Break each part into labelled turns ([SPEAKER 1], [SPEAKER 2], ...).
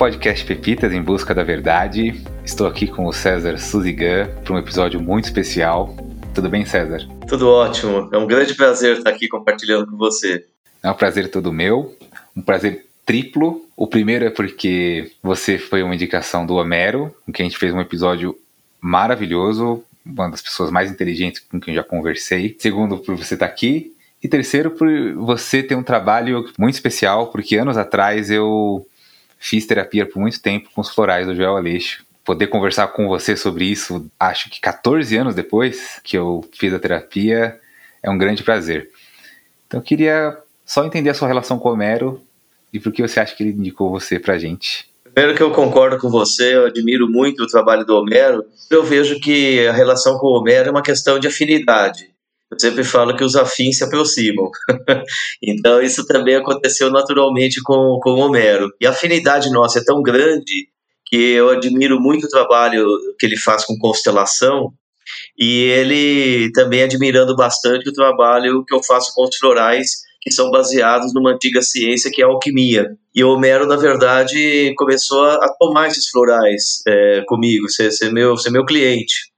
[SPEAKER 1] podcast Pepitas em Busca da Verdade. Estou aqui com o César Suzigan para um episódio muito especial. Tudo bem, César?
[SPEAKER 2] Tudo ótimo. É um grande prazer estar aqui compartilhando com você.
[SPEAKER 1] É um prazer todo meu. Um prazer triplo. O primeiro é porque você foi uma indicação do Homero, com quem a gente fez um episódio maravilhoso, uma das pessoas mais inteligentes com quem eu já conversei. Segundo, por você estar aqui. E terceiro, por você ter um trabalho muito especial, porque anos atrás eu fiz terapia por muito tempo com os florais do Joel Aleixo. Poder conversar com você sobre isso, acho que 14 anos depois que eu fiz a terapia, é um grande prazer. Então eu queria só entender a sua relação com o Homero e por que você acha que ele indicou você pra gente.
[SPEAKER 2] Primeiro que eu concordo com você, eu admiro muito o trabalho do Homero. Eu vejo que a relação com o Homero é uma questão de afinidade. Eu sempre falo que os afins se aproximam. então, isso também aconteceu naturalmente com, com Homero. E a afinidade nossa é tão grande que eu admiro muito o trabalho que ele faz com constelação e ele também admirando bastante o trabalho que eu faço com os florais que são baseados numa antiga ciência que é a alquimia. E Homero, na verdade, começou a, tomar esses florais é, comigo, ser, ser, meu, ser meu cliente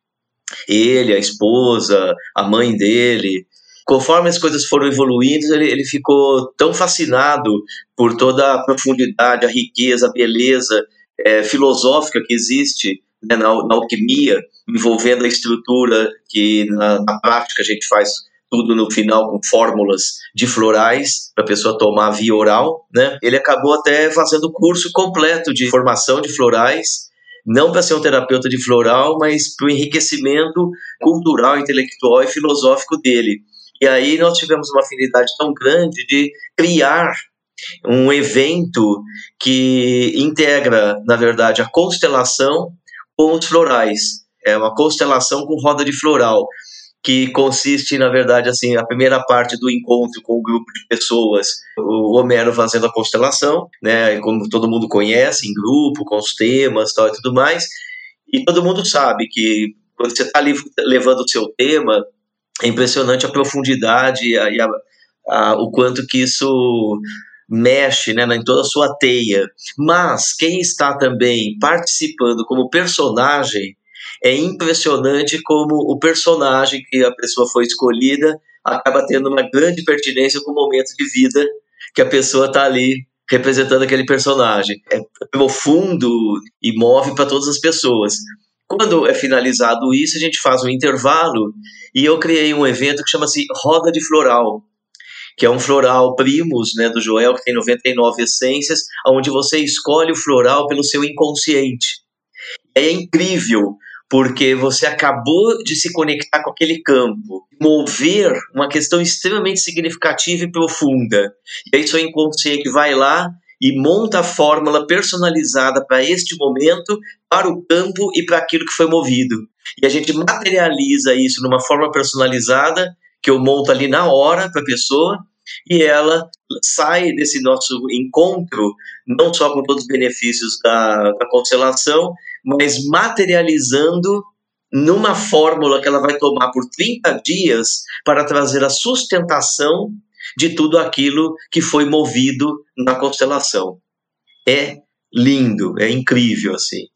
[SPEAKER 2] ele, a esposa, a mãe dele. Conforme as coisas foram evoluindo, ele, ele ficou tão fascinado por toda a profundidade, a riqueza, a beleza é, filosófica que existe né, na, na, alquimia, envolvendo a estrutura que na, na prática a gente faz tudo no final com fórmulas de florais para a pessoa tomar via oral, né? Ele acabou até fazendo curso completo de formação de florais não para ser um terapeuta de floral, mas para o enriquecimento cultural, intelectual e filosófico dele. E aí nós tivemos uma afinidade tão grande de criar um evento que integra, na verdade, a constelação com os florais. É uma constelação com roda de floral que consiste, na verdade, assim, a primeira parte do encontro com o grupo de pessoas, o Homero fazendo a constelação, né, como todo mundo conhece, em grupo, com os temas tal, e tudo mais, e todo mundo sabe que quando você está levando o seu tema, é impressionante a profundidade e a, a, o quanto que isso mexe né, em toda a sua teia. Mas quem está também participando como personagem é impressionante como o personagem que a pessoa foi escolhida acaba tendo uma grande pertinência com o momento de vida que a pessoa está ali representando aquele personagem. É profundo e move para todas as pessoas. Quando é finalizado isso, a gente faz um intervalo e eu criei um evento que chama-se Roda de Floral, que é um floral primos, né, do Joel, que tem 99 essências, onde você escolhe o floral pelo seu inconsciente. É incrível, porque você acabou de se conectar com aquele campo, mover uma questão extremamente significativa e profunda. E aí seu inconsciente vai lá e monta a fórmula personalizada para este momento, para o campo e para aquilo que foi movido. E a gente materializa isso numa forma personalizada que eu monto ali na hora para a pessoa e ela sai desse nosso encontro não só com todos os benefícios da, da constelação, mas materializando numa fórmula que ela vai tomar por 30 dias para trazer a sustentação de tudo aquilo que foi movido na constelação. É lindo, é incrível assim.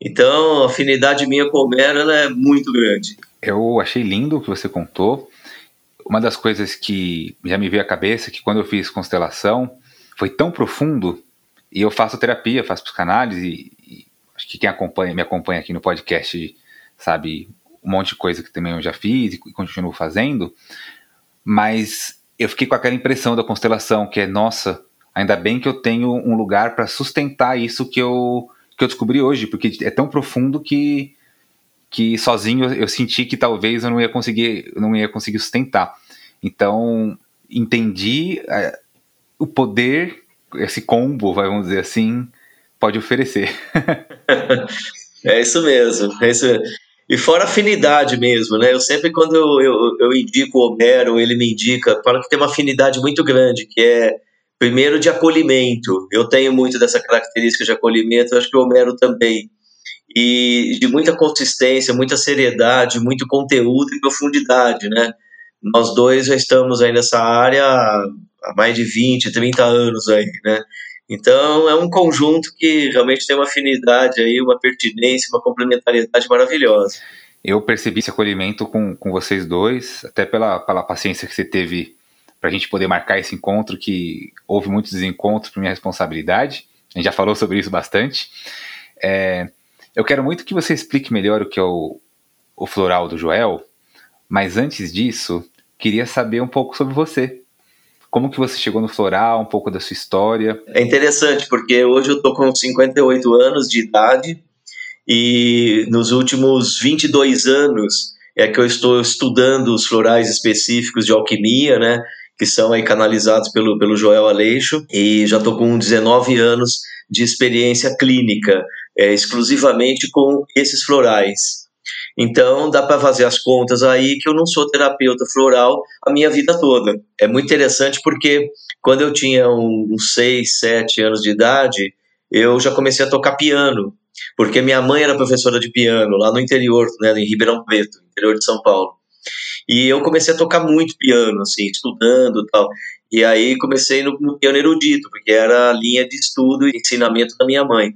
[SPEAKER 2] Então, a afinidade minha com o Homero é muito grande.
[SPEAKER 1] Eu achei lindo o que você contou. Uma das coisas que já me veio à cabeça é que quando eu fiz constelação foi tão profundo e eu faço terapia, faço psicanálise e, acho que quem acompanha, me acompanha aqui no podcast sabe um monte de coisa que também eu já fiz e continuo fazendo, mas eu fiquei com aquela impressão da constelação que é nossa, ainda bem que eu tenho um lugar para sustentar isso que eu que eu descobri hoje, porque é tão profundo que que sozinho eu senti que talvez eu não ia conseguir não ia conseguir sustentar. Então entendi é, o poder esse combo, vamos dizer assim, pode oferecer.
[SPEAKER 2] é isso mesmo, é isso. E fora afinidade mesmo, né? Eu sempre, quando eu, eu, eu indico o Homero, ele me indica, fala que tem uma afinidade muito grande, que é, primeiro, de acolhimento. Eu tenho muito dessa característica de acolhimento, acho que o Homero também. E de muita consistência, muita seriedade, muito conteúdo e profundidade, né? Nós dois já estamos aí nessa área há mais de 20, 30 anos aí, né? Então é um conjunto que realmente tem uma afinidade aí, uma pertinência, uma complementariedade maravilhosa.
[SPEAKER 1] Eu percebi esse acolhimento com, com vocês dois, até pela, pela paciência que você teve para a gente poder marcar esse encontro, que houve muitos desencontros por minha responsabilidade. A gente já falou sobre isso bastante. É, eu quero muito que você explique melhor o que é o, o floral do Joel, mas antes disso, queria saber um pouco sobre você. Como que você chegou no floral, um pouco da sua história?
[SPEAKER 2] É interessante, porque hoje eu tô com 58 anos de idade e nos últimos 22 anos é que eu estou estudando os florais específicos de alquimia, né? Que são aí canalizados pelo, pelo Joel Aleixo e já estou com 19 anos de experiência clínica, é, exclusivamente com esses florais. Então, dá para fazer as contas aí que eu não sou terapeuta floral a minha vida toda. É muito interessante porque quando eu tinha uns 6, 7 anos de idade, eu já comecei a tocar piano, porque minha mãe era professora de piano lá no interior, né, em Ribeirão Preto, interior de São Paulo. E eu comecei a tocar muito piano, assim, estudando e tal. E aí comecei no, no piano erudito, porque era a linha de estudo e ensinamento da minha mãe.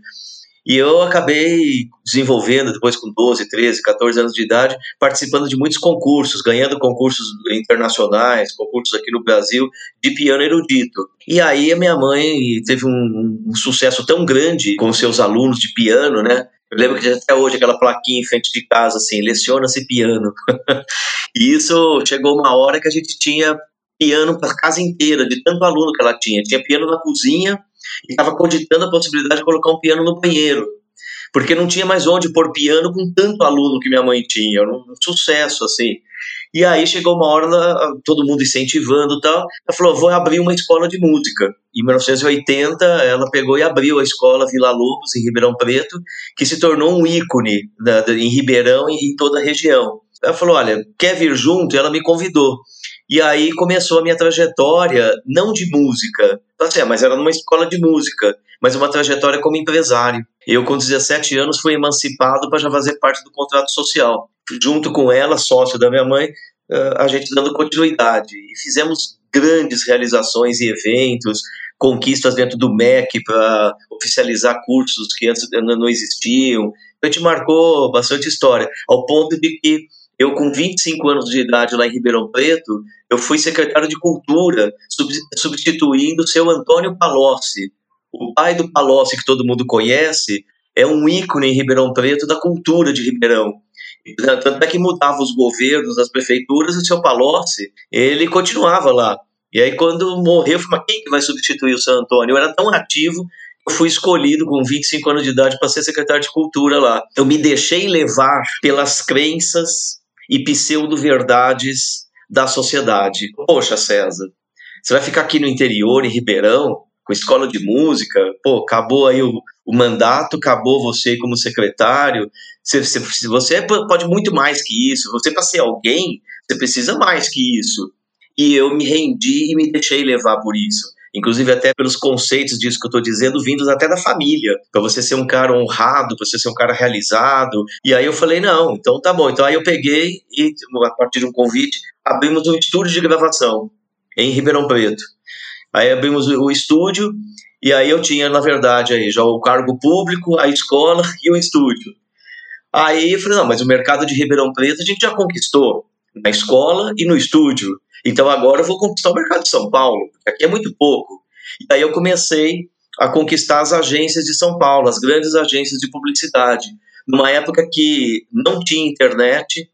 [SPEAKER 2] E eu acabei desenvolvendo, depois com 12, 13, 14 anos de idade, participando de muitos concursos, ganhando concursos internacionais, concursos aqui no Brasil, de piano erudito. E aí a minha mãe teve um, um sucesso tão grande com seus alunos de piano, né? Eu lembro que até hoje aquela plaquinha em frente de casa, assim, leciona-se piano. e isso chegou uma hora que a gente tinha piano para casa inteira, de tanto aluno que ela tinha. Tinha piano na cozinha, e estava cogitando a possibilidade de colocar um piano no banheiro, porque não tinha mais onde pôr piano com tanto aluno que minha mãe tinha, era um sucesso assim. E aí chegou uma hora, todo mundo incentivando e tal, ela falou, vou abrir uma escola de música. Em 1980, ela pegou e abriu a escola Vila Lobos, em Ribeirão Preto, que se tornou um ícone da, em Ribeirão e em toda a região. Ela falou, olha, quer vir junto? E ela me convidou. E aí começou a minha trajetória, não de música, tá certo, mas era numa escola de música, mas uma trajetória como empresário. Eu, com 17 anos, fui emancipado para já fazer parte do contrato social. Junto com ela, sócio da minha mãe, a gente dando continuidade. E fizemos grandes realizações e eventos, conquistas dentro do MEC para oficializar cursos que antes não existiam. A gente marcou bastante história, ao ponto de que eu, com 25 anos de idade lá em Ribeirão Preto, eu fui secretário de Cultura, substituindo o seu Antônio Palocci. O pai do Palocci, que todo mundo conhece, é um ícone em Ribeirão Preto da cultura de Ribeirão. Tanto é que mudava os governos, as prefeituras, o seu Palocci, ele continuava lá. E aí, quando morreu, eu falei, quem que vai substituir o seu Antônio? Eu era tão ativo eu fui escolhido com 25 anos de idade para ser secretário de cultura lá. Eu me deixei levar pelas crenças e pseudo-verdades da sociedade. Poxa, César, você vai ficar aqui no interior, em Ribeirão, com escola de música, pô, acabou aí o, o mandato, acabou você como secretário, você, você pode muito mais que isso, você para ser alguém, você precisa mais que isso. E eu me rendi e me deixei levar por isso inclusive até pelos conceitos disso que eu estou dizendo, vindos até da família, para você ser um cara honrado, para você ser um cara realizado. E aí eu falei, não, então tá bom. Então aí eu peguei e, a partir de um convite, abrimos um estúdio de gravação em Ribeirão Preto. Aí abrimos o estúdio e aí eu tinha, na verdade, aí já o cargo público, a escola e o estúdio. Aí eu falei, não, mas o mercado de Ribeirão Preto a gente já conquistou na escola e no estúdio. Então agora eu vou conquistar o mercado de São Paulo, porque aqui é muito pouco. E aí eu comecei a conquistar as agências de São Paulo, as grandes agências de publicidade. Numa época que não tinha internet,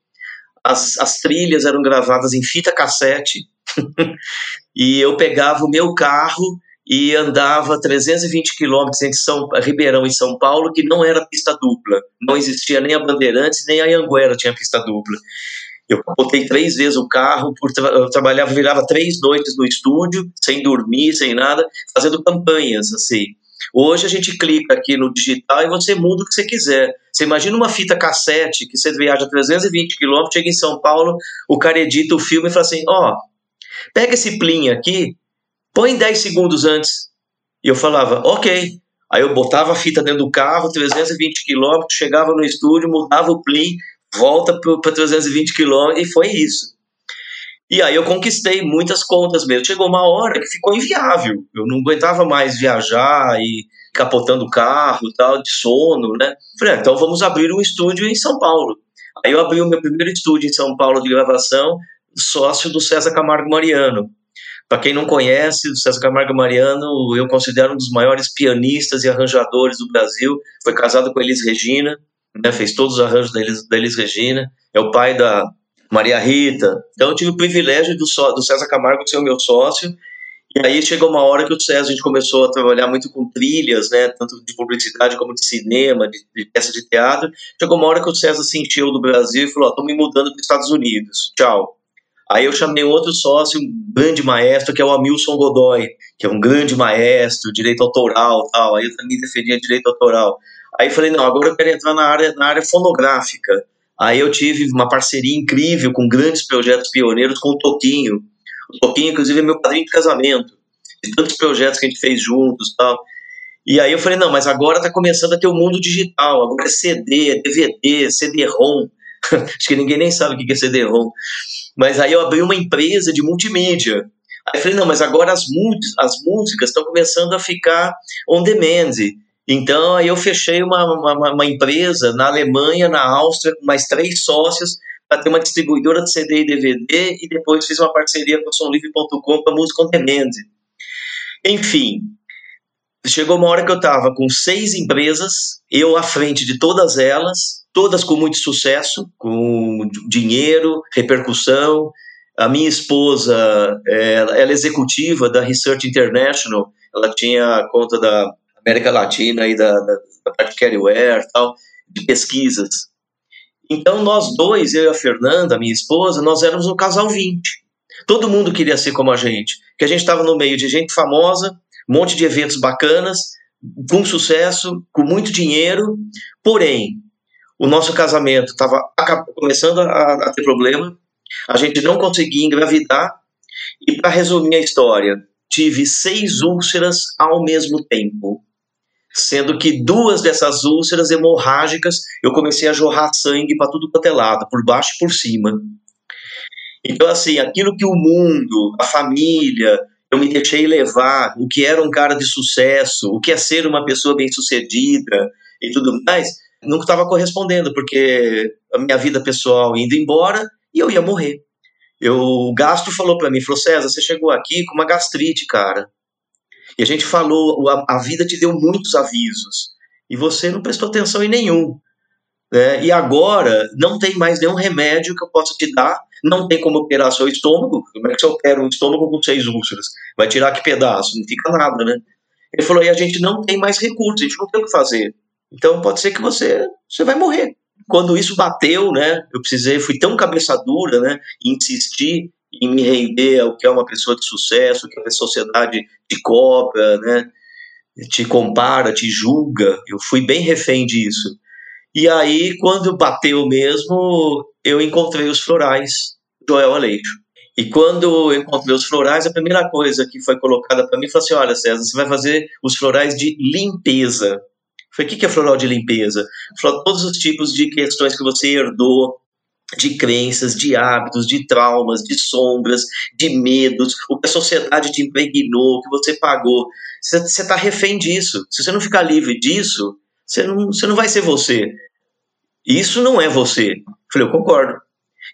[SPEAKER 2] as, as trilhas eram gravadas em fita cassete, e eu pegava o meu carro e andava 320 quilômetros entre São, Ribeirão e São Paulo, que não era pista dupla. Não existia nem a Bandeirantes, nem a Anguera tinha pista dupla. Eu botei três vezes o carro, por tra eu trabalhava, virava três noites no estúdio, sem dormir, sem nada, fazendo campanhas, assim. Hoje a gente clica aqui no digital e você muda o que você quiser. Você imagina uma fita cassete que você viaja 320 quilômetros, chega em São Paulo, o cara edita o filme e fala assim: ó, oh, pega esse plim aqui, põe 10 segundos antes. E eu falava: ok. Aí eu botava a fita dentro do carro, 320 quilômetros, chegava no estúdio, mudava o plim, volta para 320 quilômetros, e foi isso. E aí eu conquistei muitas contas mesmo. Chegou uma hora que ficou inviável. Eu não aguentava mais viajar e capotando o carro, tal, de sono, né? Falei, ah, então vamos abrir um estúdio em São Paulo. Aí eu abri o meu primeiro estúdio em São Paulo de gravação, sócio do César Camargo Mariano. Para quem não conhece, o César Camargo Mariano, eu considero um dos maiores pianistas e arranjadores do Brasil. Foi casado com Elis Regina, né, fez todos os arranjos da Elis, da Elis Regina. É o pai da Maria Rita. Então eu tive o privilégio do, do César Camargo ser o meu sócio. E aí chegou uma hora que o César, a gente começou a trabalhar muito com trilhas, né, tanto de publicidade como de cinema, de, de peça de teatro. Chegou uma hora que o César se encheu do Brasil e falou: estou me mudando para os Estados Unidos, tchau. Aí eu chamei outro sócio, um grande maestro, que é o Amilson Godoy, que é um grande maestro, direito autoral tal. Aí eu também defendia direito autoral. Aí falei, não, agora eu quero entrar na área, na área fonográfica. Aí eu tive uma parceria incrível com grandes projetos pioneiros com o Toquinho. O Toquinho, inclusive, é meu padrinho de casamento. De tantos projetos que a gente fez juntos tal. E aí eu falei, não, mas agora está começando a ter o mundo digital. Agora é CD, é DVD, CD-ROM. Acho que ninguém nem sabe o que é CD-ROM. Mas aí eu abri uma empresa de multimídia. Aí eu falei, não, mas agora as, as músicas estão começando a ficar on demand. Então, aí eu fechei uma, uma, uma empresa na Alemanha, na Áustria, com mais três sócios, para ter uma distribuidora de CD e DVD, e depois fiz uma parceria com o somlivre.com para música on demand. Enfim, chegou uma hora que eu estava com seis empresas, eu à frente de todas elas, todas com muito sucesso, com dinheiro, repercussão. A minha esposa, é, ela é executiva da Research International, ela tinha conta da América Latina e da, da, da tal, de pesquisas. Então nós dois, eu e a Fernanda, minha esposa, nós éramos um casal 20. Todo mundo queria ser como a gente, que a gente estava no meio de gente famosa, um monte de eventos bacanas, com sucesso, com muito dinheiro, porém, o nosso casamento estava começando a, a ter problema, a gente não conseguia engravidar, e para resumir a história, tive seis úlceras ao mesmo tempo sendo que duas dessas úlceras hemorrágicas eu comecei a jorrar sangue para tudo quanto é lado, por baixo e por cima. Então, assim, aquilo que o mundo, a família, eu me deixei levar, o que era um cara de sucesso, o que é ser uma pessoa bem-sucedida e tudo mais, nunca estava correspondendo, porque a minha vida pessoal indo embora e eu ia morrer. Eu, o Gastro falou para mim, falou, César, você chegou aqui com uma gastrite, cara. E a gente falou, a, a vida te deu muitos avisos e você não prestou atenção em nenhum. Né? E agora não tem mais nenhum remédio que eu possa te dar, não tem como operar seu estômago. Como é que você opera um estômago com seis úlceras? Vai tirar que pedaço? Não fica nada, né? Ele falou: e a gente não tem mais recursos, a gente não tem o que fazer. Então pode ser que você, você vai morrer. Quando isso bateu, né? Eu precisei, fui tão cabeça dura, né? Insistir em me render ao que é uma pessoa de sucesso, que a sociedade te cobra, né? te compara, te julga. Eu fui bem refém disso. E aí, quando bateu mesmo, eu encontrei os florais Joel Aleixo. E quando eu encontrei os florais, a primeira coisa que foi colocada para mim foi assim: olha, César, você vai fazer os florais de limpeza. Falei, o que é floral de limpeza? Falou, todos os tipos de questões que você herdou de crenças, de hábitos, de traumas, de sombras, de medos, o que a sociedade te impregnou, o que você pagou. Você está refém disso. Se você não ficar livre disso, você não, você não vai ser você. Isso não é você. Falei, eu concordo.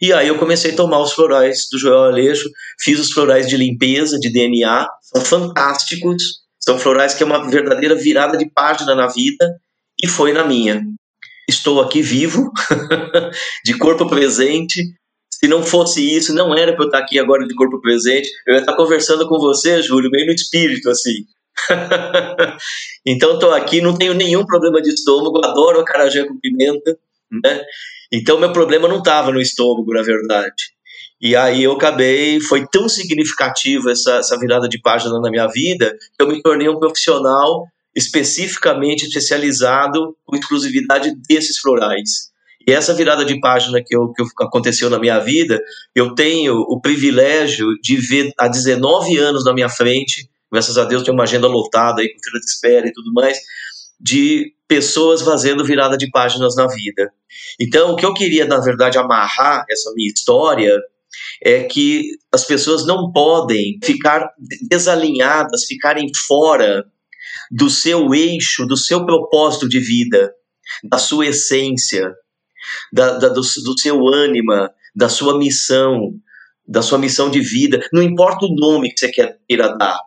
[SPEAKER 2] E aí eu comecei a tomar os florais do Joel Aleixo, fiz os florais de limpeza, de DNA, são fantásticos, são florais que é uma verdadeira virada de página na vida, e foi na minha estou aqui vivo, de corpo presente. Se não fosse isso, não era para eu estar aqui agora de corpo presente. Eu ia estar conversando com você, Júlio, meio no espírito, assim. então estou aqui, não tenho nenhum problema de estômago, adoro acarajé com pimenta, né? Então meu problema não estava no estômago, na verdade. E aí eu acabei, foi tão significativo essa, essa virada de página na minha vida, que eu me tornei um profissional especificamente especializado com exclusividade desses florais. E essa virada de página que, eu, que aconteceu na minha vida, eu tenho o privilégio de ver há 19 anos na minha frente, graças a Deus tenho uma agenda lotada aí com fila de espera e tudo mais, de pessoas fazendo virada de páginas na vida. Então, o que eu queria, na verdade, amarrar essa minha história é que as pessoas não podem ficar desalinhadas, ficarem fora do seu eixo, do seu propósito de vida, da sua essência, da, da do, do seu ânima, da sua missão, da sua missão de vida. Não importa o nome que você queira dar.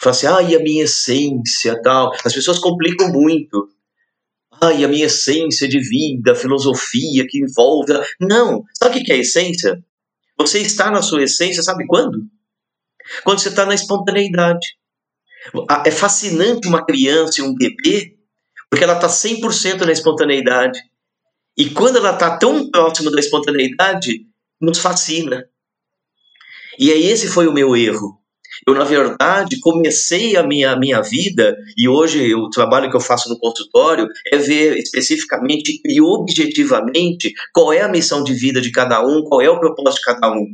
[SPEAKER 2] Fala assim, ai, a minha essência, tal. As pessoas complicam muito. Ai, a minha essência de vida, filosofia que envolve. Não. Sabe o que é essência? Você está na sua essência, sabe quando? Quando você está na espontaneidade. É fascinante uma criança e um bebê, porque ela está 100% na espontaneidade. E quando ela está tão próxima da espontaneidade, nos fascina. E aí esse foi o meu erro. Eu, na verdade, comecei a minha, minha vida, e hoje o trabalho que eu faço no consultório é ver especificamente e objetivamente qual é a missão de vida de cada um, qual é o propósito de cada um.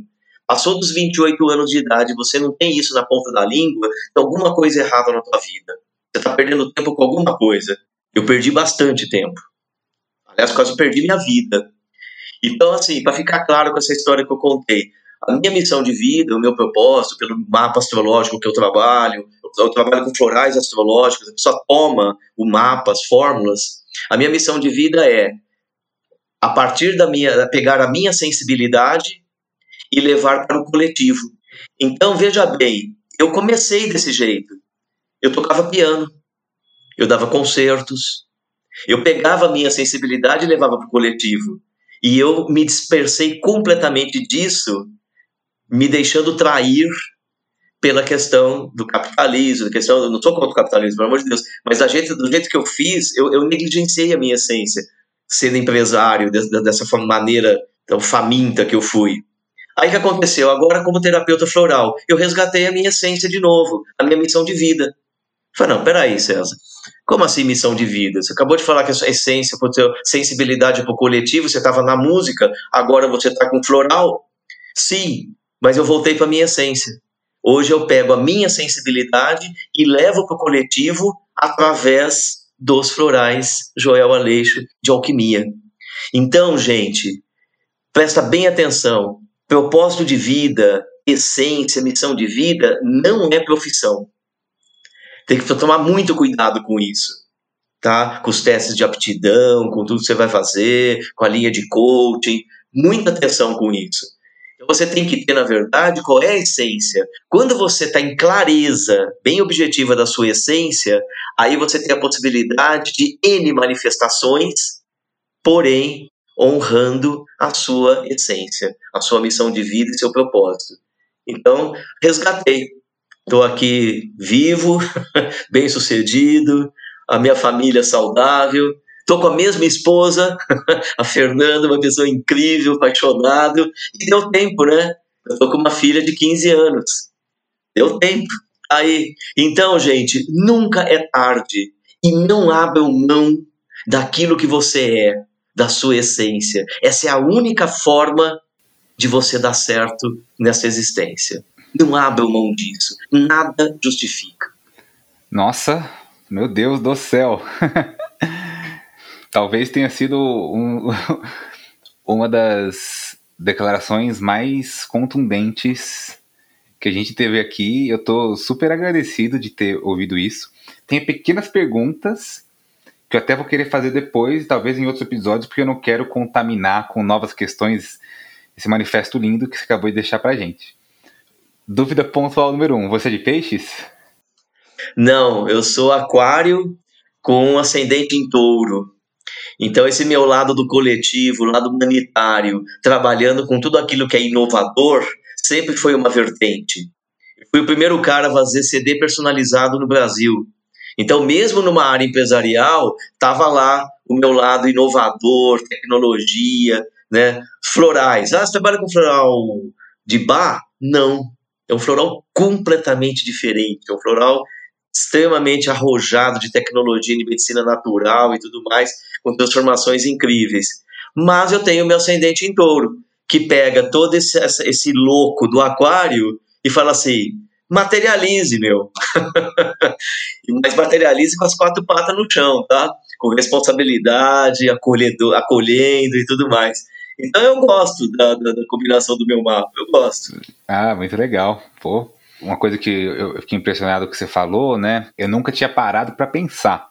[SPEAKER 2] Passou dos 28 anos de idade, você não tem isso na ponta da língua, tem alguma coisa errada na tua vida. Você está perdendo tempo com alguma coisa. Eu perdi bastante tempo. Aliás, quase perdi minha vida. Então, assim, para ficar claro com essa história que eu contei, a minha missão de vida, o meu propósito, pelo mapa astrológico que eu trabalho, eu trabalho com florais astrológicos, a pessoa toma o mapa, as fórmulas. A minha missão de vida é, a partir da minha, pegar a minha sensibilidade e levar para o coletivo. Então, veja bem, eu comecei desse jeito. Eu tocava piano, eu dava concertos, eu pegava a minha sensibilidade e levava para o coletivo. E eu me dispersei completamente disso me deixando trair pela questão do capitalismo, da questão, eu não sou contra o capitalismo, pelo amor de Deus, mas da jeito, do jeito que eu fiz, eu, eu negligenciei a minha essência, sendo empresário de, de, dessa maneira tão faminta que eu fui. Aí o que aconteceu? Agora, como terapeuta floral, eu resgatei a minha essência de novo, a minha missão de vida. Falei, não, peraí, César. Como assim missão de vida? Você acabou de falar que a sua essência, a sua sensibilidade para o coletivo, você estava na música, agora você está com floral? Sim, mas eu voltei para a minha essência. Hoje eu pego a minha sensibilidade e levo para o coletivo através dos florais Joel Aleixo de alquimia. Então, gente, presta bem atenção. Propósito de vida, essência, missão de vida não é profissão. Tem que tomar muito cuidado com isso, tá? Com os testes de aptidão, com tudo que você vai fazer, com a linha de coaching, muita atenção com isso. Então você tem que ter, na verdade, qual é a essência. Quando você está em clareza, bem objetiva da sua essência, aí você tem a possibilidade de N manifestações, porém honrando a sua essência, a sua missão de vida e seu propósito. Então, resgatei. Estou aqui vivo, bem sucedido, a minha família saudável, Tô com a mesma esposa, a Fernanda, uma pessoa incrível, apaixonado, e deu tempo, né? Eu tô com uma filha de 15 anos. Deu tempo. Aí, então, gente, nunca é tarde e não abram mão daquilo que você é, da sua essência. Essa é a única forma de você dar certo nessa existência. Não abram mão disso. Nada justifica.
[SPEAKER 1] Nossa, meu Deus do céu. talvez tenha sido um, uma das declarações mais contundentes que a gente teve aqui. Eu estou super agradecido de ter ouvido isso. Tem pequenas perguntas que eu até vou querer fazer depois, talvez em outros episódios, porque eu não quero contaminar com novas questões esse manifesto lindo que você acabou de deixar pra gente. Dúvida pontual número um: você é de peixes?
[SPEAKER 2] Não, eu sou aquário com ascendente em touro. Então, esse meu lado do coletivo, lado humanitário, trabalhando com tudo aquilo que é inovador, sempre foi uma vertente. fui o primeiro cara a fazer CD personalizado no Brasil. Então, mesmo numa área empresarial, estava lá o meu lado inovador, tecnologia, né? Florais. Ah, você trabalha com floral de bar? Não. É um floral completamente diferente. É um floral extremamente arrojado de tecnologia de medicina natural e tudo mais, com transformações incríveis. Mas eu tenho meu ascendente em touro, que pega todo esse, esse louco do aquário e fala assim: materialize, meu. Mas materialize com as quatro patas no chão, tá? Com responsabilidade, acolhendo, acolhendo e tudo mais. Então eu gosto da, da, da, combinação do meu mapa, eu gosto.
[SPEAKER 1] Ah, muito legal. Pô, uma coisa que eu fiquei impressionado com que você falou, né? Eu nunca tinha parado para pensar.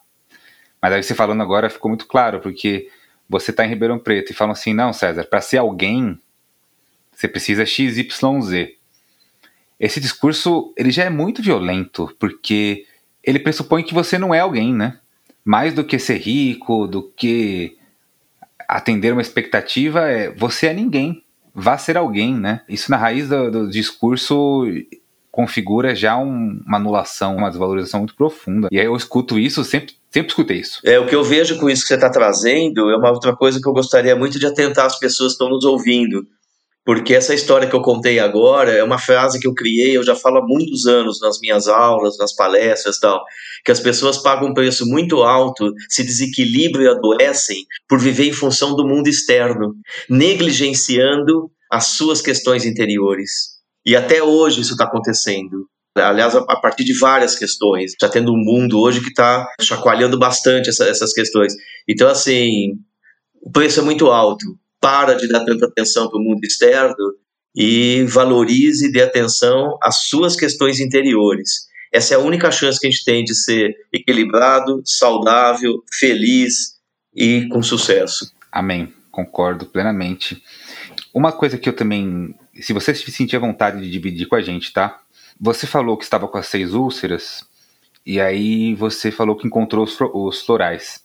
[SPEAKER 1] Mas aí você falando agora ficou muito claro, porque você está em Ribeirão Preto e falam assim, não, César, para ser alguém, você precisa XYZ. Esse discurso, ele já é muito violento, porque ele pressupõe que você não é alguém, né? Mais do que ser rico, do que atender uma expectativa, é você é ninguém. Vá ser alguém, né? Isso na raiz do, do discurso configura já um, uma anulação, uma desvalorização muito profunda. E aí eu escuto isso, sempre, sempre escutei isso.
[SPEAKER 2] É, o que eu vejo com isso que você está trazendo é uma outra coisa que eu gostaria muito de atentar as pessoas que estão nos ouvindo porque essa história que eu contei agora é uma frase que eu criei, eu já falo há muitos anos nas minhas aulas, nas palestras tal, que as pessoas pagam um preço muito alto, se desequilibram e adoecem por viver em função do mundo externo, negligenciando as suas questões interiores. E até hoje isso está acontecendo. Aliás, a partir de várias questões. Já tendo um mundo hoje que está chacoalhando bastante essa, essas questões. Então, assim, o preço é muito alto para de dar tanta atenção para o mundo externo e valorize e dê atenção às suas questões interiores. Essa é a única chance que a gente tem de ser equilibrado, saudável, feliz e com sucesso.
[SPEAKER 1] Amém. Concordo plenamente. Uma coisa que eu também, se você se sentir à vontade de dividir com a gente, tá? Você falou que estava com as seis úlceras e aí você falou que encontrou os, florais.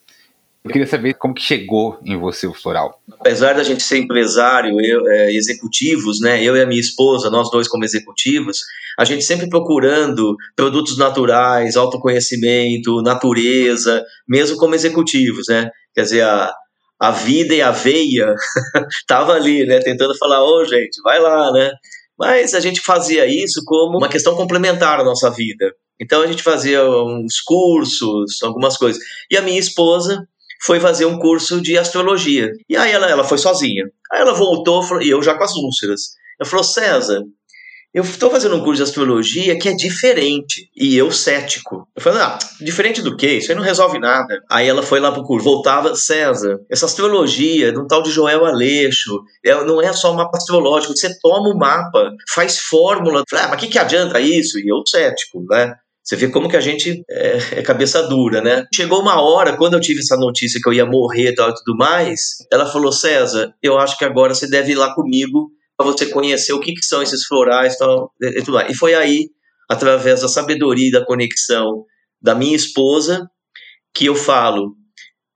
[SPEAKER 1] Eu queria saber como que chegou em você o floral.
[SPEAKER 2] Apesar da gente ser empresário, eu, é, executivos, né? Eu e a minha esposa, nós dois como executivos, a gente sempre procurando produtos naturais, autoconhecimento, natureza, mesmo como executivos, né? Quer dizer, a, a vida e a veia tava ali, né? Tentando falar, ô gente, vai lá, né? Mas a gente fazia isso como uma questão complementar à nossa vida. Então a gente fazia uns cursos, algumas coisas. E a minha esposa, foi fazer um curso de astrologia. E aí ela, ela foi sozinha. Aí ela voltou, e eu já com as úlceras. Ela falou, César, eu estou fazendo um curso de astrologia que é diferente. E eu cético. Eu falei, ah, diferente do que? Isso aí não resolve nada. Aí ela foi lá pro curso, voltava, César, essa astrologia de um tal de Joel Aleixo, não é só um mapa astrológico, você toma o mapa, faz fórmula. Falei, ah, mas o que, que adianta isso? E eu cético, né? Você vê como que a gente é, é, cabeça dura, né? Chegou uma hora, quando eu tive essa notícia que eu ia morrer e tal e tudo mais, ela falou, César, eu acho que agora você deve ir lá comigo para você conhecer o que, que são esses florais tal, e tudo mais. E foi aí, através da sabedoria e da conexão da minha esposa, que eu falo,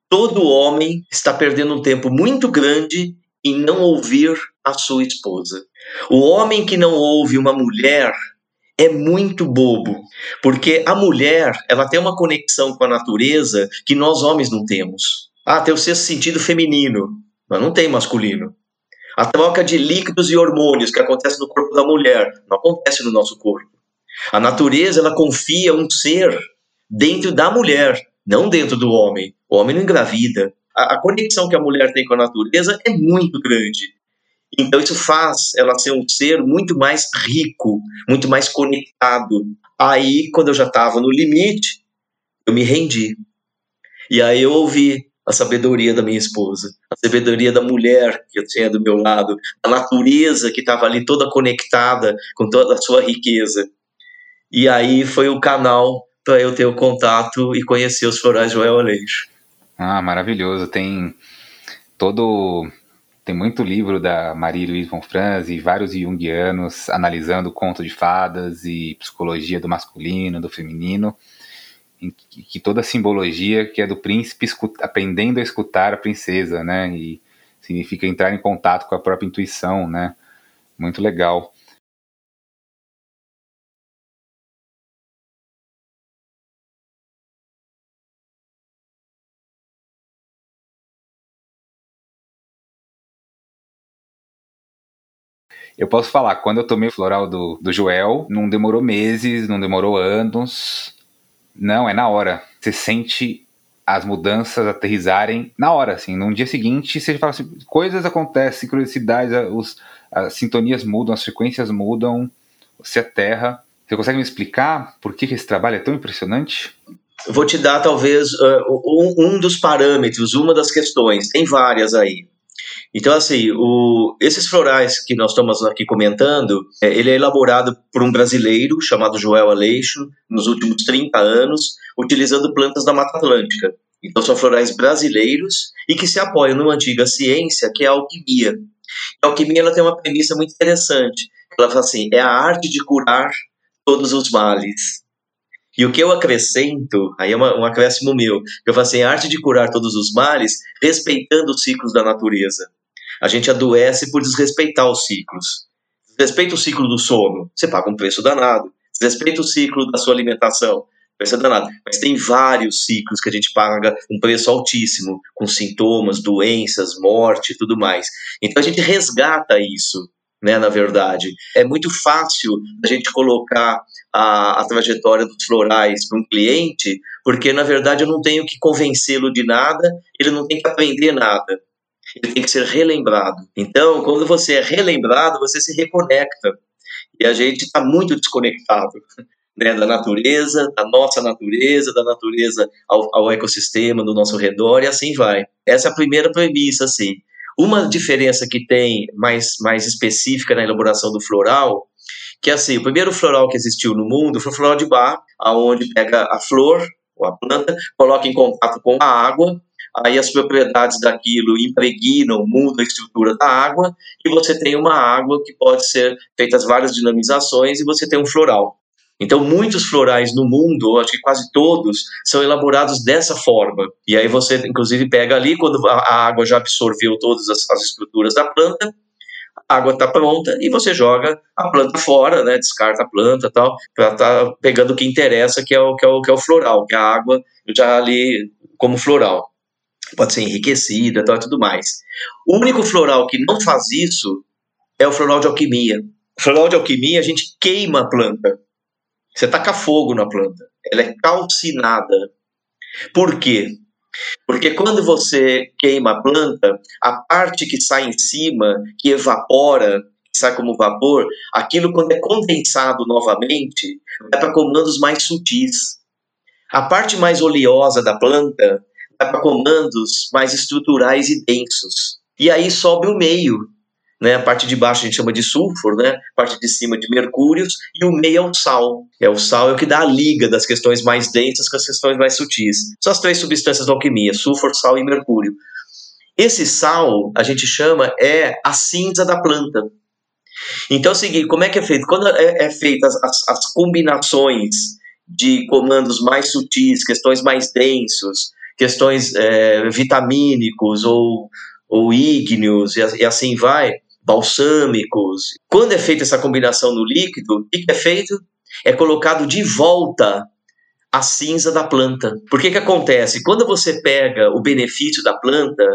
[SPEAKER 2] todo homem está perdendo um tempo muito grande em não ouvir a sua esposa. O homem que não ouve uma mulher é muito bobo, porque a mulher ela tem uma conexão com a natureza que nós homens não temos. Ah, tem o sexto sentido feminino, mas não tem masculino. A troca de líquidos e hormônios que acontece no corpo da mulher não acontece no nosso corpo. A natureza ela confia um ser dentro da mulher, não dentro do homem. O homem não engravida. A, a conexão que a mulher tem com a natureza é muito grande. Então isso faz ela ser um ser muito mais rico, muito mais conectado. Aí, quando eu já estava no limite, eu me rendi. E aí eu ouvi a sabedoria da minha esposa, a sabedoria da mulher que eu tinha do meu lado, a natureza que estava ali toda conectada com toda a sua riqueza. E aí foi o canal para eu ter o contato e conhecer os florais Joel Aleixo.
[SPEAKER 1] Ah, maravilhoso. Tem todo tem muito livro da Marie-Louise von Franz e vários junguianos analisando conto de fadas e psicologia do masculino, do feminino, em que, que toda a simbologia que é do príncipe escuta, aprendendo a escutar a princesa, né? E significa entrar em contato com a própria intuição, né? Muito legal. Eu posso falar, quando eu tomei o floral do, do Joel, não demorou meses, não demorou anos. Não, é na hora. Você sente as mudanças aterrizarem na hora, assim. No dia seguinte, você fala assim, coisas acontecem, sincronicidades, os, as sintonias mudam, as frequências mudam, você aterra. Você consegue me explicar por que, esse trabalho é tão impressionante?
[SPEAKER 2] Vou te dar, talvez, uh, um, um dos parâmetros, uma das questões. Tem várias aí. Então, assim, o, esses florais que nós estamos aqui comentando, é, ele é elaborado por um brasileiro chamado Joel Aleixo, nos últimos 30 anos, utilizando plantas da Mata Atlântica. Então, são florais brasileiros e que se apoiam numa antiga ciência, que é a alquimia. A alquimia ela tem uma premissa muito interessante. Ela fala assim, é a arte de curar todos os males. E o que eu acrescento, aí é uma, um acréscimo meu, eu falo assim, a arte de curar todos os males, respeitando os ciclos da natureza. A gente adoece por desrespeitar os ciclos. Respeita o ciclo do sono, você paga um preço danado. Respeita o ciclo da sua alimentação, preço danado. Mas tem vários ciclos que a gente paga um preço altíssimo, com sintomas, doenças, morte e tudo mais. Então a gente resgata isso né, na verdade. É muito fácil a gente colocar a, a trajetória dos florais para um cliente, porque na verdade eu não tenho que convencê-lo de nada, ele não tem que aprender nada. Ele tem que ser relembrado. Então, quando você é relembrado, você se reconecta. E a gente está muito desconectado né, da natureza, da nossa natureza, da natureza ao, ao ecossistema do nosso redor, e assim vai. Essa é a primeira premissa, assim. Uma diferença que tem mais, mais específica na elaboração do floral, que é assim, o primeiro floral que existiu no mundo foi o floral de bar, aonde pega a flor, ou a planta, coloca em contato com a água, aí as propriedades daquilo impregnam, mudam a estrutura da água, e você tem uma água que pode ser feitas várias dinamizações e você tem um floral. Então, muitos florais no mundo, acho que quase todos, são elaborados dessa forma. E aí você, inclusive, pega ali, quando a água já absorveu todas as, as estruturas da planta, a água está pronta e você joga a planta fora, né? Descarta a planta tal, para estar tá pegando o que interessa, que é o, que, é o, que é o floral, que é a água já ali como floral. Pode ser enriquecida tal, e tudo mais. O único floral que não faz isso é o floral de alquimia. O floral de alquimia, a gente queima a planta. Você taca fogo na planta. Ela é calcinada. Por quê? Porque quando você queima a planta, a parte que sai em cima, que evapora, que sai como vapor, aquilo quando é condensado novamente, vai para comandos mais sutis. A parte mais oleosa da planta vai para comandos mais estruturais e densos. E aí sobe o meio, né? A parte de baixo a gente chama de sulfur, né? A parte de cima de mercúrios e o meio é o sal. É o sal é o que dá a liga das questões mais densas com as questões mais sutis. São as três substâncias da alquimia: sulfur, sal e mercúrio. Esse sal a gente chama é a cinza da planta. Então é o seguinte, como é que é feito? Quando é, é feita as, as, as combinações de comandos mais sutis, questões mais densos, questões é, vitamínicos ou, ou ígneos e, e assim vai, balsâmicos. Quando é feita essa combinação no líquido, o que é feito? É colocado de volta a cinza da planta. Por que que acontece? Quando você pega o benefício da planta,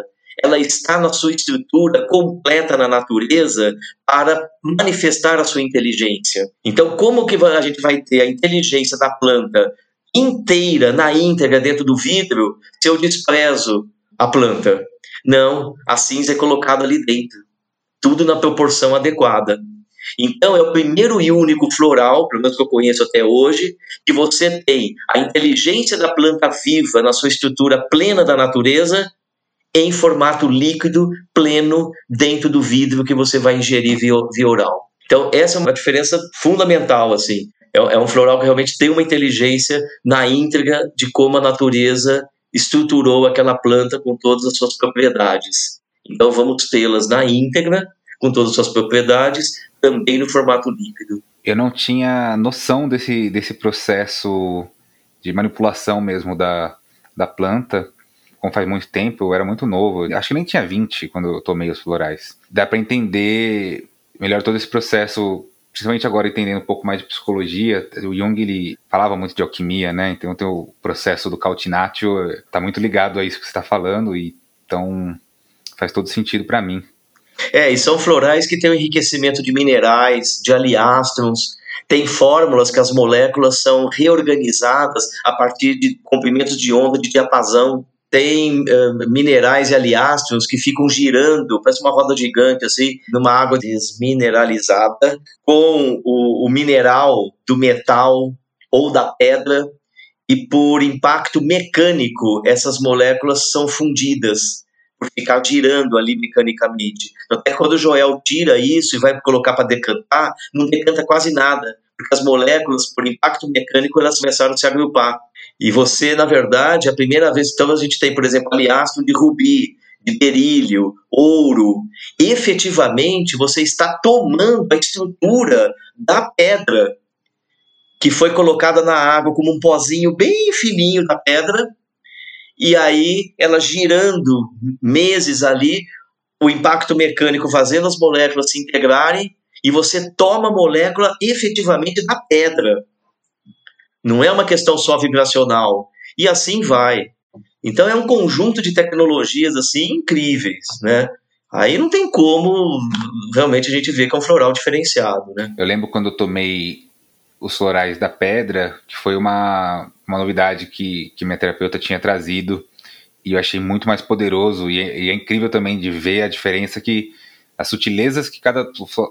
[SPEAKER 2] ela está na sua estrutura completa na natureza para manifestar a sua inteligência. Então, como que a gente vai ter a inteligência da planta inteira, na íntegra, dentro do vidro, se eu desprezo a planta? Não, a cinza é colocada ali dentro tudo na proporção adequada. Então, é o primeiro e único floral, pelo menos que eu conheço até hoje, que você tem a inteligência da planta viva na sua estrutura plena da natureza, em formato líquido, pleno, dentro do vidro que você vai ingerir via, via oral. Então, essa é uma diferença fundamental, assim. É, é um floral que realmente tem uma inteligência na íntegra de como a natureza estruturou aquela planta com todas as suas propriedades. Então vamos tê-las na íntegra, com todas as suas propriedades, também no formato líquido.
[SPEAKER 1] Eu não tinha noção desse, desse processo de manipulação mesmo da, da planta. Como faz muito tempo, eu era muito novo. Acho que nem tinha 20 quando eu tomei os florais. Dá para entender melhor todo esse processo principalmente agora entendendo um pouco mais de psicologia, o Jung ele falava muito de alquimia, né? Então o processo do cautinatio está muito ligado a isso que você está falando e então faz todo sentido para mim.
[SPEAKER 2] É, e são florais que têm um enriquecimento de minerais, de aliástrons, tem fórmulas que as moléculas são reorganizadas a partir de comprimentos de onda de diapasão. Tem uh, minerais e aliástrons que ficam girando, parece uma roda gigante, assim, numa água desmineralizada, com o, o mineral do metal ou da pedra, e por impacto mecânico, essas moléculas são fundidas por ficar girando ali mecanicamente. Até quando o Joel tira isso e vai colocar para decantar, não decanta quase nada, porque as moléculas, por impacto mecânico, elas começaram a se agrupar. E você, na verdade, a primeira vez, então a gente tem, por exemplo, aliastro de rubi, de berílio, ouro. Efetivamente, você está tomando a estrutura da pedra que foi colocada na água como um pozinho bem fininho da pedra, e aí ela girando meses ali, o impacto mecânico fazendo as moléculas se integrarem, e você toma a molécula efetivamente da pedra. Não é uma questão só vibracional. E assim vai. Então é um conjunto de tecnologias assim incríveis, né? Aí não tem como realmente a gente ver que é um floral diferenciado, né?
[SPEAKER 1] Eu lembro quando eu tomei os florais da pedra, que foi uma, uma novidade que, que minha terapeuta tinha trazido e eu achei muito mais poderoso e é, e é incrível também de ver a diferença que as sutilezas que cada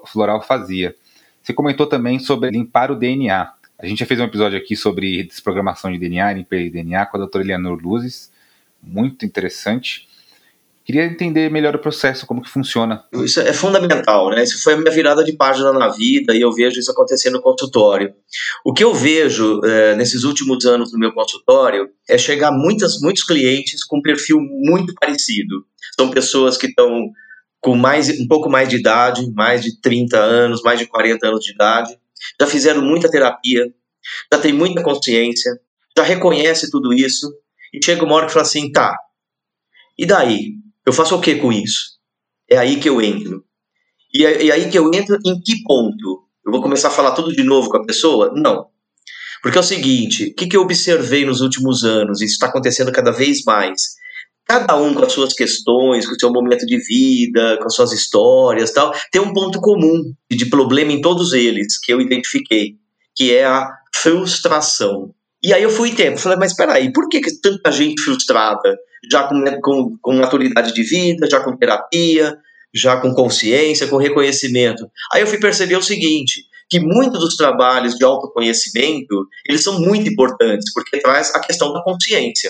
[SPEAKER 1] floral fazia. Você comentou também sobre limpar o DNA. A gente já fez um episódio aqui sobre desprogramação de DNA, limpeza DNA com a doutora Eleanor Luzes, muito interessante. Queria entender melhor o processo, como que funciona.
[SPEAKER 2] Isso é fundamental, né? Isso foi a minha virada de página na vida e eu vejo isso acontecer no consultório. O que eu vejo é, nesses últimos anos no meu consultório é chegar muitas, muitos clientes com um perfil muito parecido. São pessoas que estão com mais, um pouco mais de idade, mais de 30 anos, mais de 40 anos de idade, já fizeram muita terapia, já tem muita consciência, já reconhece tudo isso, e chega uma hora que fala assim, tá, e daí? Eu faço o que com isso? É aí que eu entro. E é, é aí que eu entro em que ponto? Eu vou começar a falar tudo de novo com a pessoa? Não. Porque é o seguinte, o que, que eu observei nos últimos anos, isso está acontecendo cada vez mais, cada um com as suas questões, com o seu momento de vida, com as suas histórias tal, tem um ponto comum de problema em todos eles, que eu identifiquei, que é a frustração. E aí eu fui tempo, falei, mas peraí, por que, que tanta gente frustrada, já com, com, com maturidade de vida, já com terapia, já com consciência, com reconhecimento? Aí eu fui perceber o seguinte, que muitos dos trabalhos de autoconhecimento, eles são muito importantes, porque traz a questão da consciência.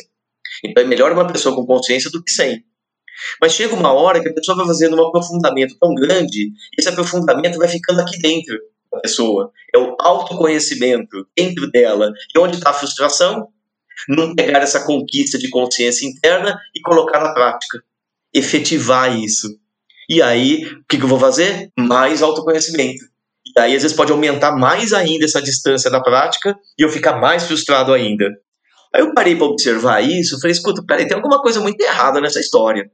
[SPEAKER 2] Então é melhor uma pessoa com consciência do que sem. Mas chega uma hora que a pessoa vai fazendo um aprofundamento tão grande, e esse aprofundamento vai ficando aqui dentro da pessoa. É o autoconhecimento dentro dela. E onde está a frustração? Não pegar essa conquista de consciência interna e colocar na prática. Efetivar isso. E aí, o que, que eu vou fazer? Mais autoconhecimento. E aí, às vezes, pode aumentar mais ainda essa distância da prática e eu ficar mais frustrado ainda. Aí eu parei para observar isso, falei, escuta, peraí, tem alguma coisa muito errada nessa história.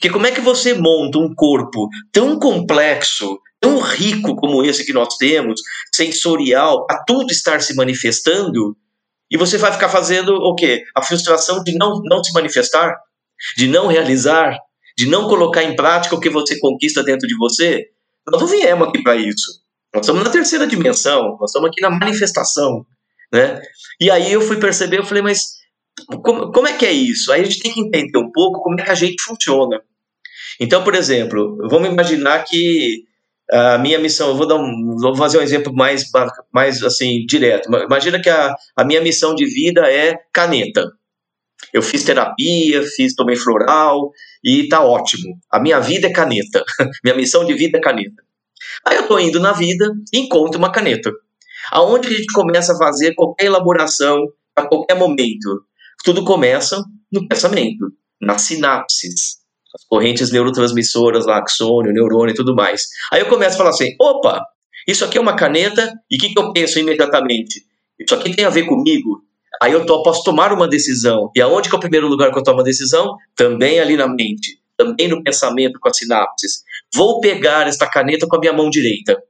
[SPEAKER 2] Que como é que você monta um corpo tão complexo, tão rico como esse que nós temos, sensorial, a tudo estar se manifestando, e você vai ficar fazendo o quê? A frustração de não, não se manifestar, de não realizar, de não colocar em prática o que você conquista dentro de você? Nós não viemos aqui para isso. Nós estamos na terceira dimensão, nós estamos aqui na manifestação né? E aí eu fui perceber, eu falei, mas como, como é que é isso? Aí a gente tem que entender um pouco como é que a gente funciona. Então, por exemplo, vamos imaginar que a minha missão, eu vou dar um, vou fazer um exemplo mais, mais assim direto. Imagina que a, a minha missão de vida é caneta. Eu fiz terapia, fiz tomei floral e tá ótimo. A minha vida é caneta. minha missão de vida é caneta. Aí eu tô indo na vida e encontro uma caneta. Aonde que a gente começa a fazer qualquer elaboração a qualquer momento? Tudo começa no pensamento, nas sinapses, as correntes neurotransmissoras, lá, axônio, neurônio e tudo mais. Aí eu começo a falar assim: opa, isso aqui é uma caneta, e o que, que eu penso imediatamente? Isso aqui tem a ver comigo? Aí eu tô, posso tomar uma decisão. E aonde que é o primeiro lugar que eu tomo uma decisão? Também ali na mente, também no pensamento com as sinapses. Vou pegar esta caneta com a minha mão direita.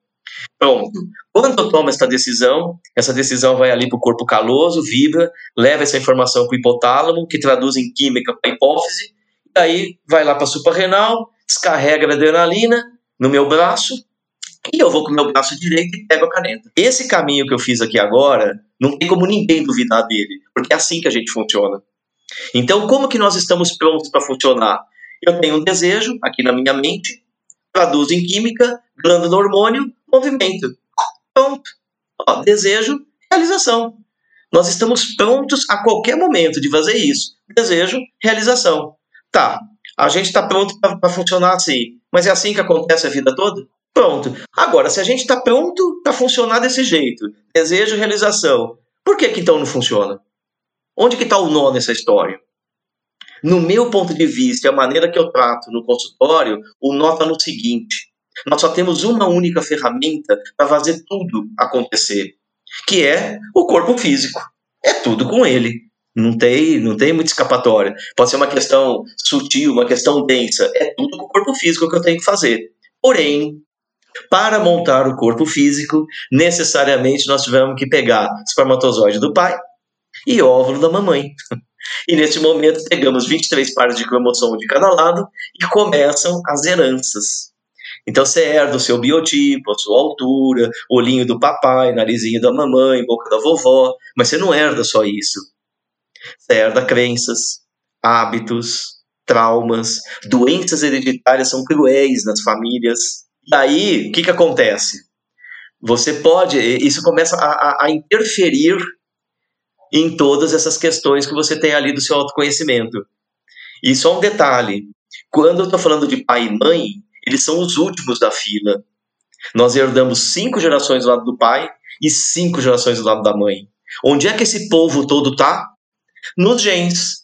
[SPEAKER 2] Pronto. Quando eu tomo essa decisão, essa decisão vai ali para o corpo caloso, vibra, leva essa informação para o hipotálamo, que traduz em química para a hipófise, e aí vai lá para a suprarrenal, descarrega a adrenalina no meu braço, e eu vou com o meu braço direito e pego a caneta. Esse caminho que eu fiz aqui agora, não tem como ninguém duvidar dele, porque é assim que a gente funciona. Então, como que nós estamos prontos para funcionar? Eu tenho um desejo aqui na minha mente, traduzo em química, glândula hormônio, movimento. Pronto. Ó, desejo, realização. Nós estamos prontos a qualquer momento de fazer isso. Desejo, realização. Tá. a gente está pronto para funcionar assim. Mas é assim que acontece a vida toda? Pronto. Agora, se a gente está pronto para funcionar desse jeito, desejo realização, por que, que então não funciona? Onde que está o nó nessa história? No meu ponto de vista, a maneira que eu trato no consultório, o nó está no seguinte: nós só temos uma única ferramenta para fazer tudo acontecer, que é o corpo físico. É tudo com ele. Não tem, não tem muita escapatória. Pode ser uma questão sutil, uma questão densa. É tudo com o corpo físico que eu tenho que fazer. Porém, para montar o corpo físico, necessariamente nós tivemos que pegar espermatozoide do pai e óvulo da mamãe. E nesse momento pegamos 23 pares de cromossomo de cada lado e começam as heranças. Então você herda o seu biotipo, a sua altura, olhinho do papai, narizinho da mamãe, boca da vovó, mas você não herda só isso. Você herda crenças, hábitos, traumas, doenças hereditárias são cruéis nas famílias. E aí, o que, que acontece? Você pode, isso começa a, a interferir em todas essas questões que você tem ali do seu autoconhecimento. E só um detalhe: quando eu estou falando de pai e mãe, eles são os últimos da fila. Nós herdamos cinco gerações do lado do pai e cinco gerações do lado da mãe. Onde é que esse povo todo tá? Nos genes.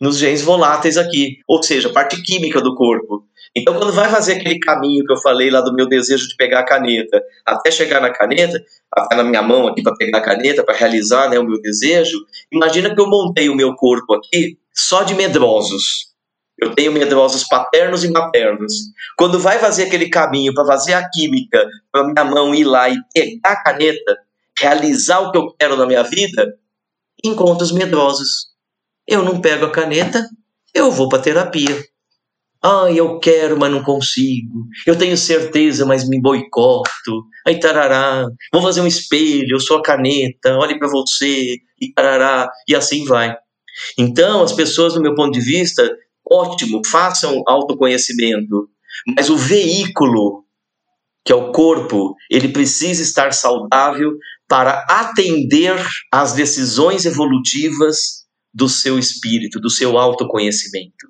[SPEAKER 2] Nos genes voláteis aqui, ou seja, parte química do corpo. Então, quando vai fazer aquele caminho que eu falei lá do meu desejo de pegar a caneta, até chegar na caneta, até na minha mão aqui para pegar a caneta, para realizar né, o meu desejo, imagina que eu montei o meu corpo aqui só de medrosos. Eu tenho medrosos paternos e maternos. Quando vai fazer aquele caminho para fazer a química, para minha mão ir lá e pegar a caneta, realizar o que eu quero na minha vida, encontro os medrosos. Eu não pego a caneta, eu vou para terapia. Ah, eu quero, mas não consigo. Eu tenho certeza, mas me boicoto. Aí tarará. Vou fazer um espelho, eu sou a caneta, olhe para você, e tarará, e assim vai. Então, as pessoas, do meu ponto de vista, ótimo, façam autoconhecimento, mas o veículo, que é o corpo, ele precisa estar saudável para atender às decisões evolutivas do seu espírito, do seu autoconhecimento.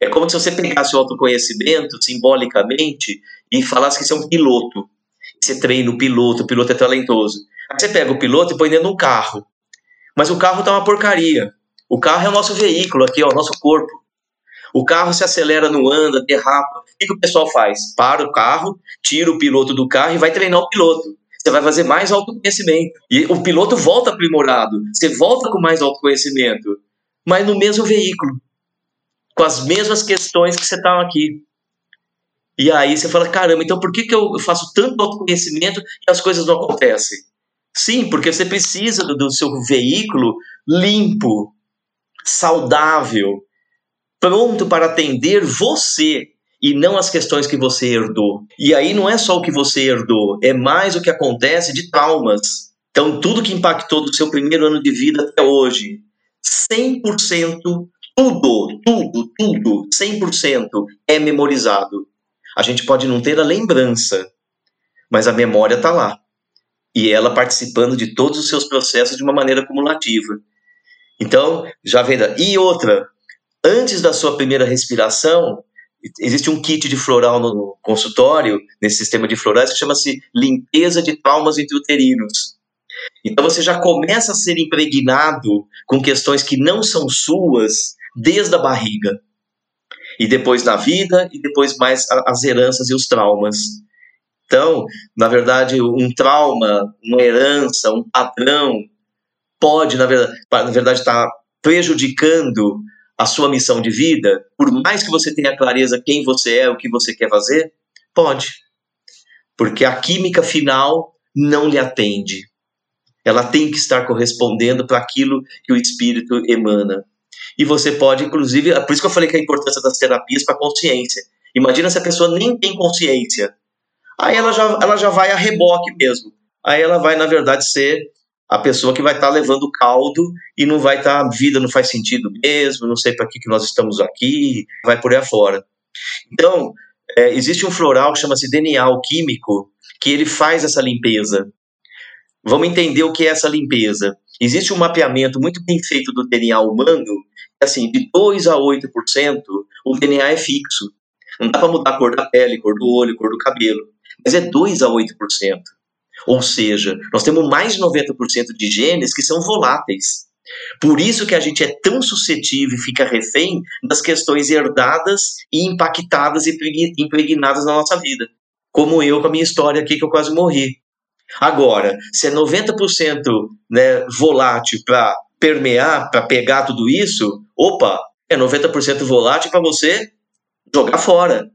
[SPEAKER 2] É como se você pegasse o autoconhecimento simbolicamente e falasse que você é um piloto. Você treina o piloto, o piloto é talentoso. Aí você pega o piloto e põe dentro de um carro. Mas o carro tá uma porcaria. O carro é o nosso veículo aqui, ó, o nosso corpo. O carro se acelera, não anda, derrapa. O que, o pessoal faz? Para o carro, tira o piloto do carro e vai treinar o piloto. Você vai fazer mais autoconhecimento. E o piloto volta aprimorado. Você volta com mais autoconhecimento. Mas no mesmo veículo com as mesmas questões que você está aqui. E aí você fala, caramba, então por que, que eu faço tanto autoconhecimento e as coisas não acontecem? Sim, porque você precisa do, do seu veículo limpo, saudável, pronto para atender você e não as questões que você herdou. E aí não é só o que você herdou, é mais o que acontece de traumas. Então, tudo que impactou do seu primeiro ano de vida até hoje, 100% tudo, tudo, tudo, 100% é memorizado. A gente pode não ter a lembrança, mas a memória está lá. E ela participando de todos os seus processos de uma maneira cumulativa. Então, já vem da... E outra, antes da sua primeira respiração, existe um kit de floral no consultório, nesse sistema de florais, que chama-se limpeza de traumas intrauterinos. Então você já começa a ser impregnado com questões que não são suas desde a barriga. E depois na vida, e depois mais as heranças e os traumas. Então, na verdade, um trauma, uma herança, um padrão, pode, na verdade, na verdade estar prejudicando a sua missão de vida, por mais que você tenha clareza quem você é, o que você quer fazer, pode. Porque a química final não lhe atende. Ela tem que estar correspondendo para aquilo que o espírito emana. E você pode, inclusive, é por isso que eu falei que a importância das terapias para a consciência. Imagina se a pessoa nem tem consciência. Aí ela já, ela já vai a reboque mesmo. Aí ela vai, na verdade, ser a pessoa que vai estar tá levando caldo e não vai estar, tá, vida não faz sentido mesmo, não sei para que, que nós estamos aqui, vai por aí afora. Então, é, existe um floral que chama-se DNA alquímico, que ele faz essa limpeza. Vamos entender o que é essa limpeza. Existe um mapeamento muito bem feito do DNA humano assim, de 2 a 8%, o DNA é fixo. Não dá para mudar a cor da pele, cor do olho, cor do cabelo. Mas é 2 a 8%. Ou seja, nós temos mais de 90% de genes que são voláteis. Por isso que a gente é tão suscetível e fica refém das questões herdadas e impactadas e impregnadas na nossa vida. Como eu com a minha história aqui que eu quase morri. Agora, se é 90% né, volátil para permear, para pegar tudo isso, opa, é 90% volátil para você jogar fora.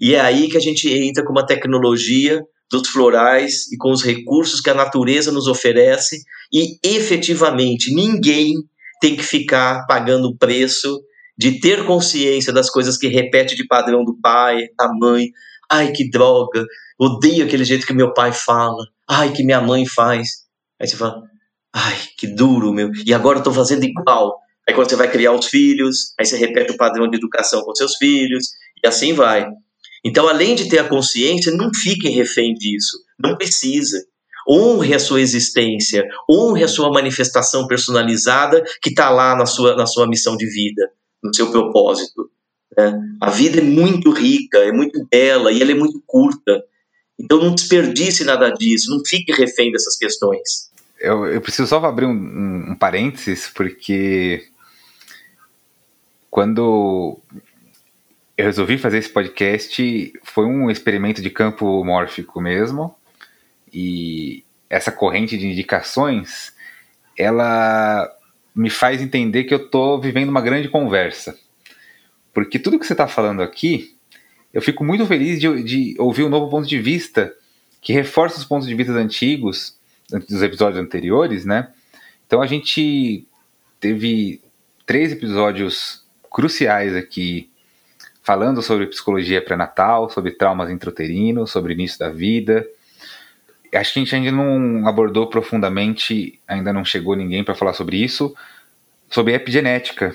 [SPEAKER 2] E é aí que a gente entra com uma tecnologia dos florais e com os recursos que a natureza nos oferece e efetivamente ninguém tem que ficar pagando o preço de ter consciência das coisas que repete de padrão do pai, da mãe. Ai, que droga, odeio aquele jeito que meu pai fala. Ai, que minha mãe faz. Aí você fala, ai, que duro, meu. E agora eu tô fazendo igual. Aí quando você vai criar os filhos, aí você repete o padrão de educação com seus filhos, e assim vai. Então, além de ter a consciência, não fique refém disso. Não precisa. Honre a sua existência, honre a sua manifestação personalizada que está lá na sua, na sua missão de vida, no seu propósito. Né? A vida é muito rica, é muito bela e ela é muito curta. Então, não desperdice nada disso, não fique refém dessas questões.
[SPEAKER 1] Eu, eu preciso só abrir um, um, um parênteses, porque quando eu resolvi fazer esse podcast foi um experimento de campo mórfico mesmo. E essa corrente de indicações, ela me faz entender que eu estou vivendo uma grande conversa. Porque tudo que você está falando aqui, eu fico muito feliz de, de, ouvir um novo ponto de vista que reforça os pontos de vista antigos, dos episódios anteriores, né? Então a gente teve três episódios cruciais aqui falando sobre psicologia pré-natal, sobre traumas intrauterinos, sobre início da vida. Acho que a gente ainda não abordou profundamente, ainda não chegou ninguém para falar sobre isso, sobre epigenética,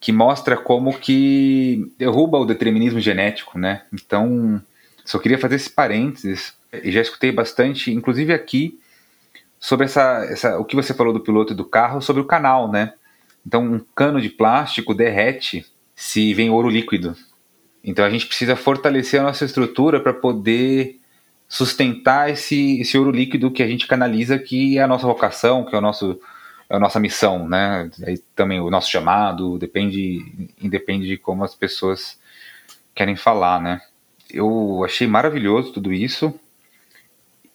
[SPEAKER 1] que mostra como que derruba o determinismo genético, né? Então, só queria fazer esse parênteses, e já escutei bastante, inclusive aqui, sobre essa, essa, o que você falou do piloto do carro, sobre o canal, né? Então, um cano de plástico derrete se vem ouro líquido. Então a gente precisa fortalecer a nossa estrutura para poder sustentar esse, esse ouro líquido que a gente canaliza, que é a nossa vocação, que é, o nosso, é a nossa missão, né? Também o nosso chamado, depende, independe de como as pessoas querem falar, né? Eu achei maravilhoso tudo isso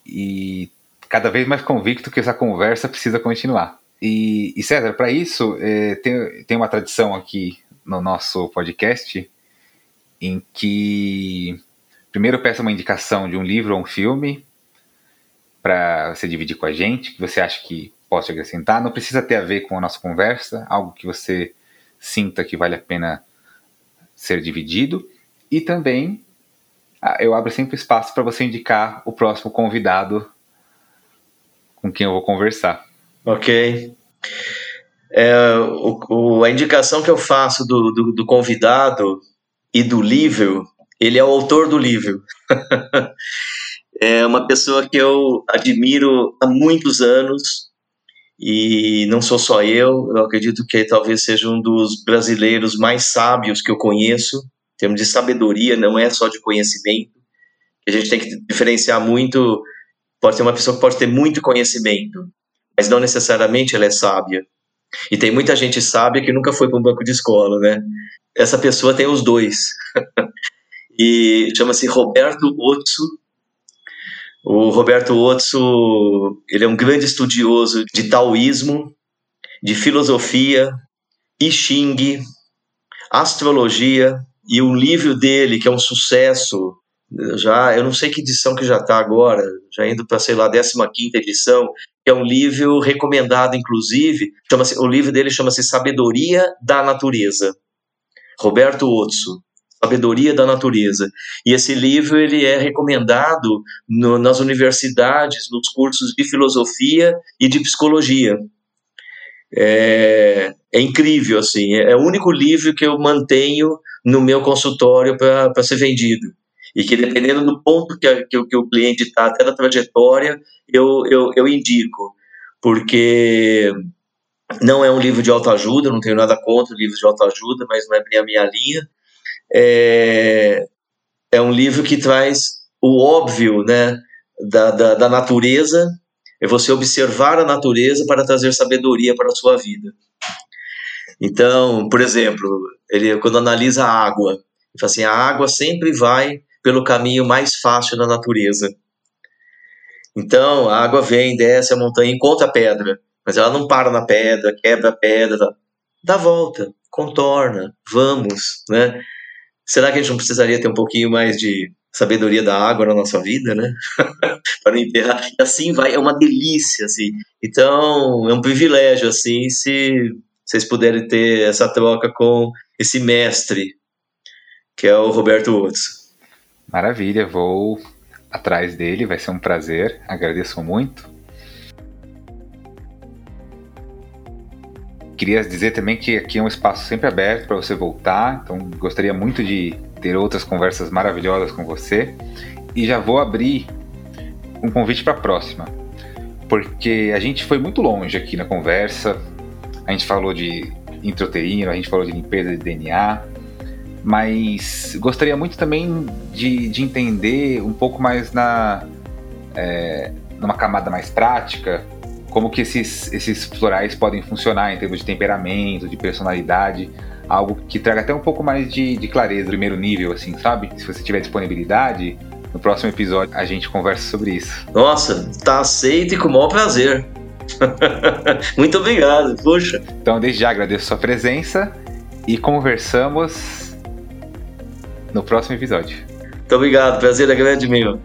[SPEAKER 1] e cada vez mais convicto que essa conversa precisa continuar. E, e César, para isso, é, tem, tem uma tradição aqui no nosso podcast em que primeiro peça uma indicação de um livro ou um filme para você dividir com a gente, que você acha que possa acrescentar. Não precisa ter a ver com a nossa conversa, algo que você sinta que vale a pena ser dividido. E também ah, eu abro sempre espaço para você indicar o próximo convidado com quem eu vou conversar.
[SPEAKER 2] Ok é, o, o, a indicação que eu faço do, do, do, convidado e do livro, ele é o autor do livro. é uma pessoa que eu admiro há muitos anos e não sou só eu, eu acredito que talvez seja um dos brasileiros mais sábios que eu conheço, em termos de sabedoria, não é só de conhecimento. A gente tem que diferenciar muito. Pode ser uma pessoa que pode ter muito conhecimento, mas não necessariamente ela é sábia. E tem muita gente sábia que nunca foi para um banco de escola, né? Essa pessoa tem os dois. e chama-se Roberto Otso. O Roberto Otso, ele é um grande estudioso de taoísmo, de filosofia, I Ching, astrologia, e o livro dele, que é um sucesso, já, eu não sei que edição que já está agora, já indo para, sei lá, 15 edição, que é um livro recomendado, inclusive, chama-se, o livro dele chama-se Sabedoria da Natureza, Roberto Otso, Sabedoria da Natureza. E esse livro ele é recomendado no, nas universidades, nos cursos de filosofia e de psicologia. É, é incrível, assim, é, é o único livro que eu mantenho no meu consultório para ser vendido e que dependendo do ponto que, que, que o cliente está, até da trajetória, eu, eu, eu indico, porque Não é um livro de autoajuda, não tenho nada contra livros de autoajuda, mas não é bem a minha linha. É, é um livro que traz o óbvio né, da, da, da natureza, é você observar a natureza para trazer sabedoria para a sua vida. Então, por exemplo, ele quando analisa a água, ele fala assim, a água sempre vai pelo caminho mais fácil da natureza. Então, a água vem, desce a montanha, encontra a pedra, mas ela não para na pedra, quebra a pedra, dá volta, contorna, vamos, né? Será que a gente não precisaria ter um pouquinho mais de sabedoria da água na nossa vida, né? para não enterrar. E assim vai, é uma delícia, assim. Então, é um privilégio, assim, se vocês puderem ter essa troca com esse mestre, que é o Roberto Outros.
[SPEAKER 1] Maravilha, vou atrás dele, vai ser um prazer, agradeço muito. Queria dizer também que aqui é um espaço sempre aberto para você voltar, então gostaria muito de ter outras conversas maravilhosas com você. E já vou abrir um convite para a próxima, porque a gente foi muito longe aqui na conversa. A gente falou de introteína, a gente falou de limpeza de DNA, mas gostaria muito também de, de entender um pouco mais na é, numa camada mais prática como que esses, esses florais podem funcionar em termos de temperamento, de personalidade, algo que traga até um pouco mais de, de clareza, primeiro nível, assim, sabe? Se você tiver disponibilidade, no próximo episódio a gente conversa sobre isso.
[SPEAKER 2] Nossa, tá aceito e com o maior prazer. Muito obrigado, puxa.
[SPEAKER 1] Então, desde já agradeço a sua presença e conversamos no próximo episódio.
[SPEAKER 2] Muito obrigado, prazer é grande meu.